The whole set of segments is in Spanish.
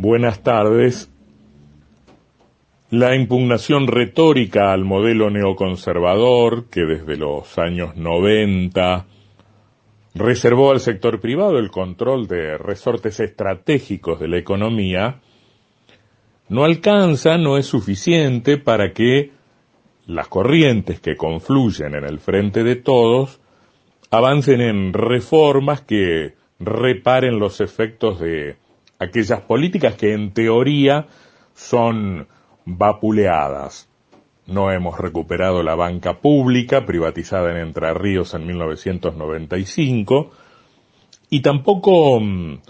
Buenas tardes. La impugnación retórica al modelo neoconservador que desde los años 90 reservó al sector privado el control de resortes estratégicos de la economía, no alcanza, no es suficiente para que las corrientes que confluyen en el frente de todos avancen en reformas que reparen los efectos de aquellas políticas que en teoría son vapuleadas. No hemos recuperado la banca pública privatizada en Entre Ríos en 1995 y tampoco mm,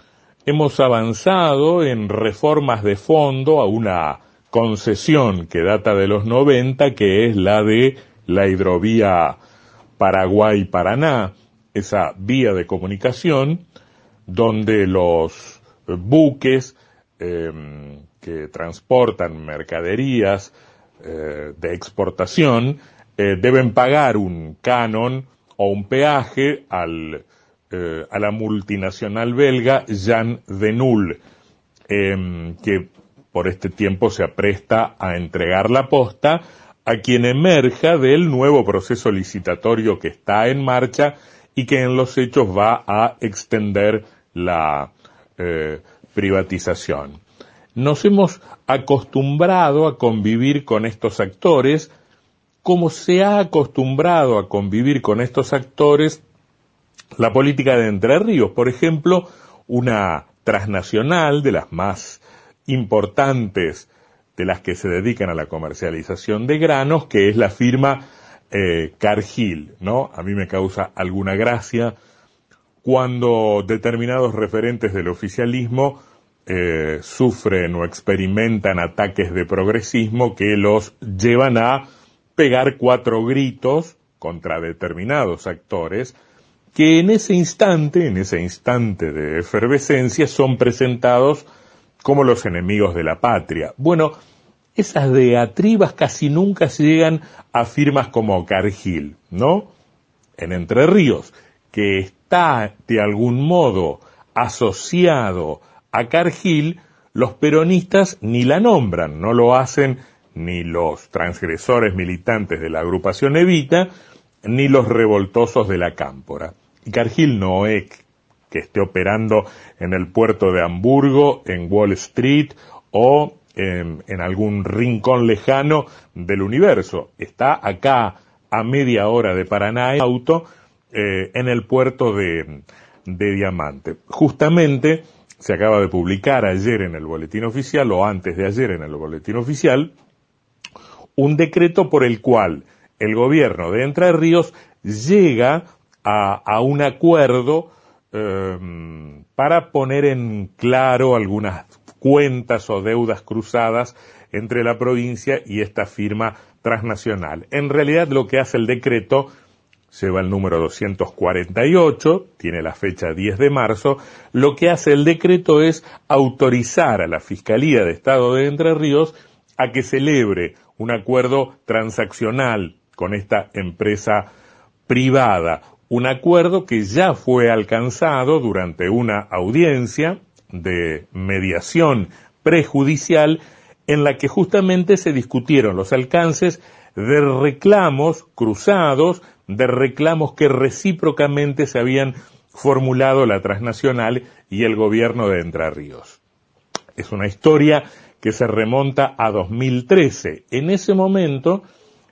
hemos avanzado en reformas de fondo a una concesión que data de los 90 que es la de la hidrovía Paraguay-Paraná, esa vía de comunicación donde los buques em, que transportan mercaderías eh, de exportación eh, deben pagar un canon o un peaje al, eh, a la multinacional belga Jean Denul, em, que por este tiempo se apresta a entregar la posta a quien emerja del nuevo proceso licitatorio que está en marcha y que en los hechos va a extender la privatización nos hemos acostumbrado a convivir con estos actores, como se ha acostumbrado a convivir con estos actores la política de Entre Ríos. Por ejemplo, una transnacional de las más importantes de las que se dedican a la comercialización de granos, que es la firma eh, Cargill, ¿no? A mí me causa alguna gracia cuando determinados referentes del oficialismo eh, sufren o experimentan ataques de progresismo que los llevan a pegar cuatro gritos contra determinados actores que en ese instante, en ese instante de efervescencia, son presentados como los enemigos de la patria. Bueno, esas diatribas casi nunca llegan a firmas como Cargill, ¿no? En Entre Ríos, que está de algún modo asociado a Cargill, los peronistas ni la nombran, no lo hacen ni los transgresores militantes de la agrupación Evita, ni los revoltosos de la Cámpora. Y Cargill no es que esté operando en el puerto de Hamburgo, en Wall Street o en, algún rincón lejano del universo. Está acá a media hora de Paraná en auto, eh, en el puerto de, de Diamante. Justamente se acaba de publicar ayer en el boletín oficial o antes de ayer en el boletín oficial un decreto por el cual el gobierno de Entre Ríos llega a, un acuerdo em, para poner en claro algunas cuentas o deudas cruzadas entre la provincia y esta firma transnacional. En realidad lo que hace el decreto lleva el número 248, tiene la fecha 10 de marzo, lo que hace el decreto es autorizar a la Fiscalía de Estado de Entre Ríos a que celebre un acuerdo transaccional con esta empresa privada, un acuerdo que ya fue alcanzado durante una audiencia de mediación prejudicial en la que justamente se discutieron los alcances de reclamos cruzados de reclamos que recíprocamente se habían formulado la transnacional y el gobierno de Entre Ríos. Es una historia que se remonta a 2013. En ese momento,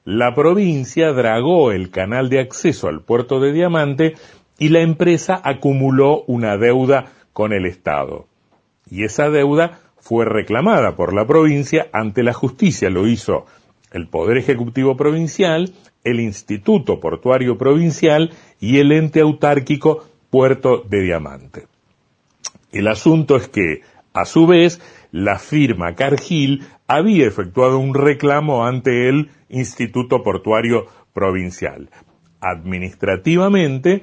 la provincia dragó el canal de acceso al puerto de Diamante y la empresa acumuló una deuda con el Estado. Y esa deuda fue reclamada por la provincia ante la justicia. Lo hizo el Poder Ejecutivo Provincial, el Instituto Portuario Provincial y el ente autárquico Puerto de Diamante. El asunto es que, a su vez, la firma Cargill había efectuado un reclamo ante el Instituto Portuario Provincial. Administrativamente,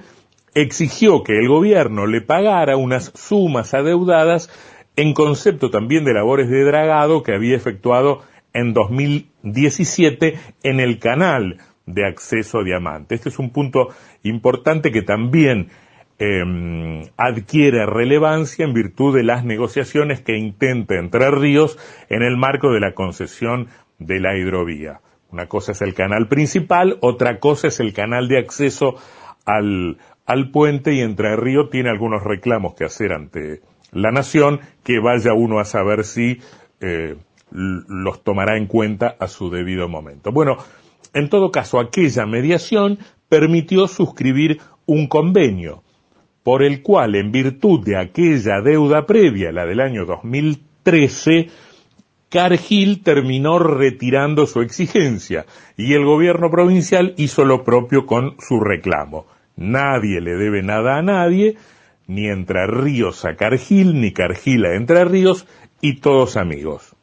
exigió que el gobierno le pagara unas sumas adeudadas en concepto también de labores de dragado que había efectuado en 2017 en el canal de acceso diamante. Este es un punto importante que también em, adquiere relevancia en virtud de las negociaciones que intenta Entre Ríos en el marco de la concesión de la hidrovía. Una cosa es el canal principal, otra cosa es el canal de acceso al, al puente y Entre Ríos tiene algunos reclamos que hacer ante la nación que vaya uno a saber si eh, los tomará en cuenta a su debido momento. Bueno, en todo caso, aquella mediación permitió suscribir un convenio por el cual, en virtud de aquella deuda previa, la del año 2013, Cargill terminó retirando su exigencia y el gobierno provincial hizo lo propio con su reclamo. Nadie le debe nada a nadie, ni Entre Ríos a Cargill, ni Cargill a Entre Ríos, y todos amigos.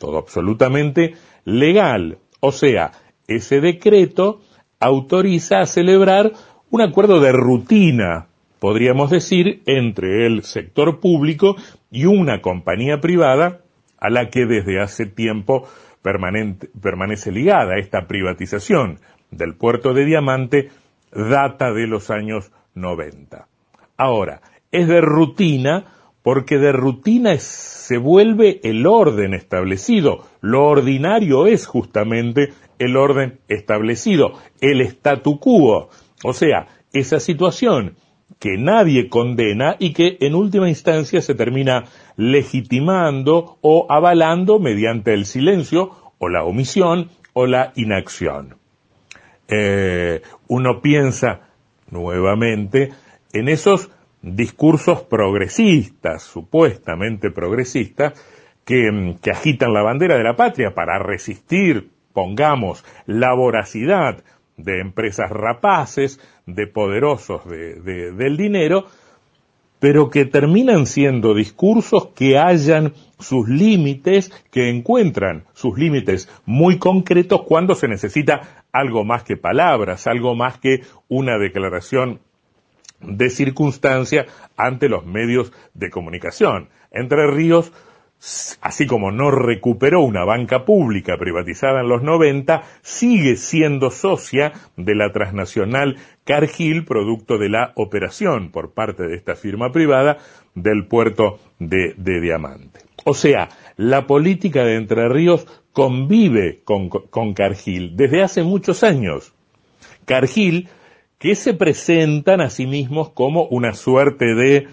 Todo absolutamente legal. O sea, ese decreto autoriza a celebrar un acuerdo de rutina, podríamos decir, entre el sector público y una compañía privada a la que desde hace tiempo permanece ligada esta privatización del puerto de Diamante data de los años 90. Ahora, es de rutina porque de rutina se vuelve el orden establecido. Lo ordinario es justamente el orden establecido, el statu quo. O sea, esa situación que nadie condena y que en última instancia se termina legitimando o avalando mediante el silencio o la omisión o la inacción. Eh, uno piensa nuevamente en esos discursos progresistas, supuestamente progresistas, que, que, agitan la bandera de la patria para resistir, pongamos, la voracidad de empresas rapaces, de poderosos de, del dinero, pero que terminan siendo discursos que hallan sus límites, que encuentran sus límites muy concretos cuando se necesita algo más que palabras, algo más que una declaración de circunstancia ante los medios de comunicación. Entre Ríos, así como no recuperó una banca pública privatizada en los 90, sigue siendo socia de la transnacional Cargill, producto de la operación por parte de esta firma privada del puerto de, Diamante. O sea, la política de Entre Ríos convive con, con Cargill desde hace muchos años. Cargill que se presentan a sí mismos como una suerte de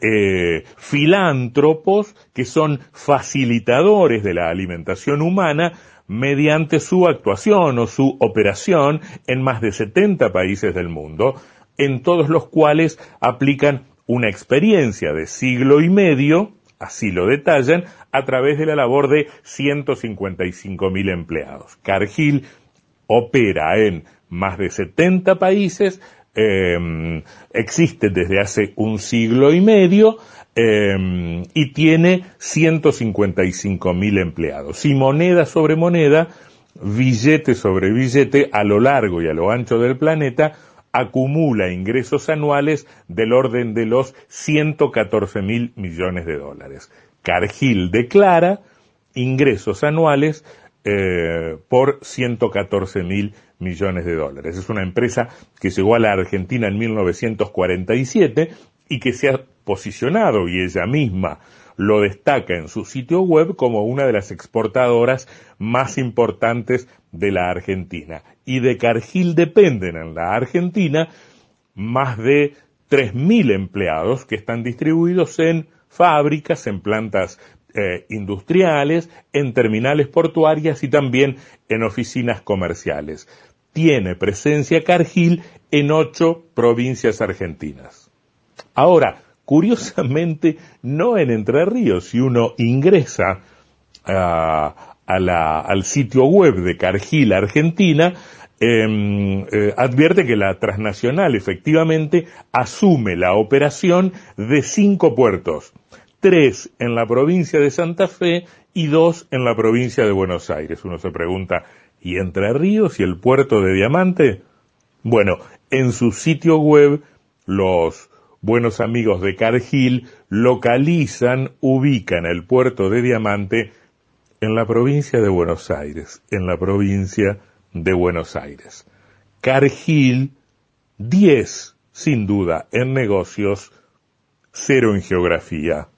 eh, filántropos que son facilitadores de la alimentación humana mediante su actuación o su operación en más de 70 países del mundo, en todos los cuales aplican una experiencia de siglo y medio, así lo detallan, a través de la labor de 155.000 empleados. Cargill opera en más de 70 países, eh, existe desde hace un siglo y medio eh, y tiene 155 mil empleados. Y moneda sobre moneda, billete sobre billete, a lo largo y a lo ancho del planeta, acumula ingresos anuales del orden de los 114 mil millones de dólares. Cargill declara ingresos anuales eh, por 114 mil millones de dólares. Es una empresa que llegó a la Argentina en 1947 y que se ha posicionado, y ella misma lo destaca en su sitio web como una de las exportadoras más importantes de la Argentina. Y de Cargill dependen en la Argentina más de 3.000 empleados que están distribuidos en fábricas, en plantas eh, industriales, en terminales portuarias y también en oficinas comerciales. Tiene presencia Cargill en ocho provincias argentinas. Ahora, curiosamente, no en Entre Ríos, si uno ingresa al sitio web de Cargill Argentina, em, eh, advierte que la transnacional efectivamente asume la operación de cinco puertos tres en la provincia de Santa Fe y dos en la provincia de Buenos Aires. Uno se pregunta, ¿y Entre Ríos y el puerto de Diamante? Bueno, en su sitio web los buenos amigos de Cargill localizan, ubican el puerto de Diamante en la provincia de Buenos Aires, en la provincia de Buenos Aires. Cargill, 10 sin duda, en negocios, cero en geografía.